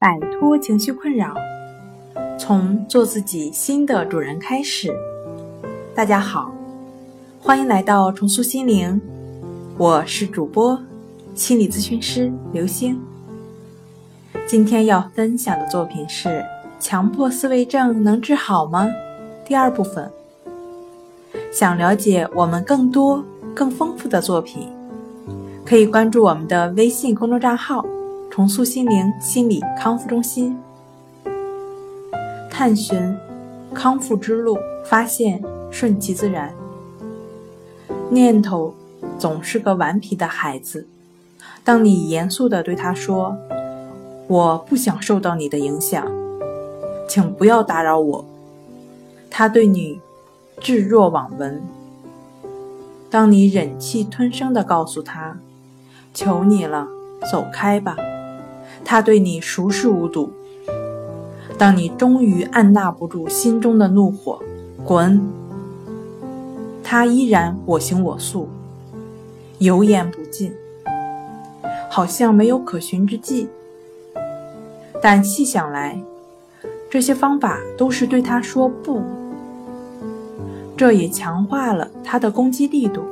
摆脱情绪困扰，从做自己新的主人开始。大家好，欢迎来到重塑心灵，我是主播心理咨询师刘星。今天要分享的作品是《强迫思维症能治好吗》第二部分。想了解我们更多更丰富的作品。可以关注我们的微信公众账号“重塑心灵心理康复中心”，探寻康复之路，发现顺其自然。念头总是个顽皮的孩子，当你严肃地对他说：“我不想受到你的影响，请不要打扰我。”他对你置若罔闻。当你忍气吞声地告诉他。求你了，走开吧！他对你熟视无睹。当你终于按捺不住心中的怒火，滚！他依然我行我素，油盐不进，好像没有可寻之计。但细想来，这些方法都是对他说不，这也强化了他的攻击力度，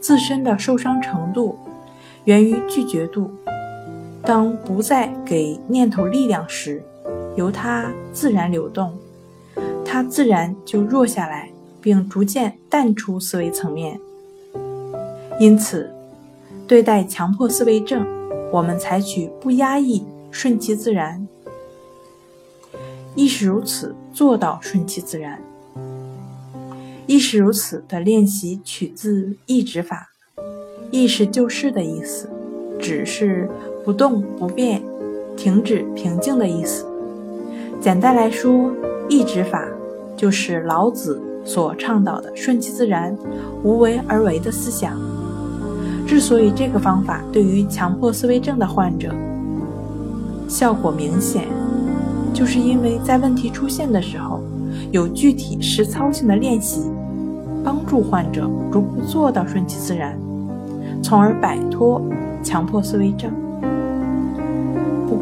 自身的受伤程度。源于拒绝度。当不再给念头力量时，由它自然流动，它自然就弱下来，并逐渐淡出思维层面。因此，对待强迫思维症，我们采取不压抑、顺其自然。亦是如此，做到顺其自然。亦是如此的练习取自意指法。意识就是的意思，只是不动不变、停止平静的意思。简单来说，意指法就是老子所倡导的顺其自然、无为而为的思想。之所以这个方法对于强迫思维症的患者效果明显，就是因为在问题出现的时候，有具体实操性的练习，帮助患者逐步做到顺其自然。从而摆脱强迫思维症。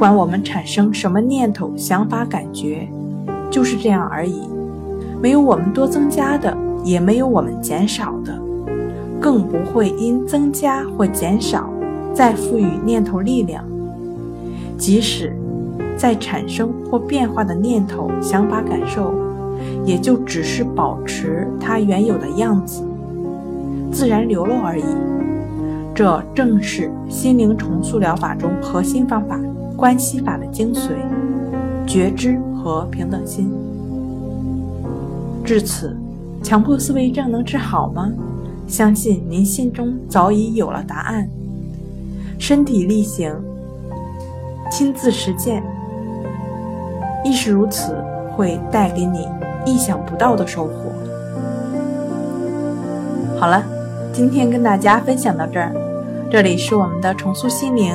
不管我们产生什么念头、想法、感觉，就是这样而已，没有我们多增加的，也没有我们减少的，更不会因增加或减少再赋予念头力量。即使在产生或变化的念头、想法、感受，也就只是保持它原有的样子，自然流露而已。这正是心灵重塑疗法中核心方法——关系法的精髓：觉知和平等心。至此，强迫思维症能治好吗？相信您心中早已有了答案。身体力行，亲自实践，亦是如此，会带给你意想不到的收获。好了，今天跟大家分享到这儿。这里是我们的重塑心灵。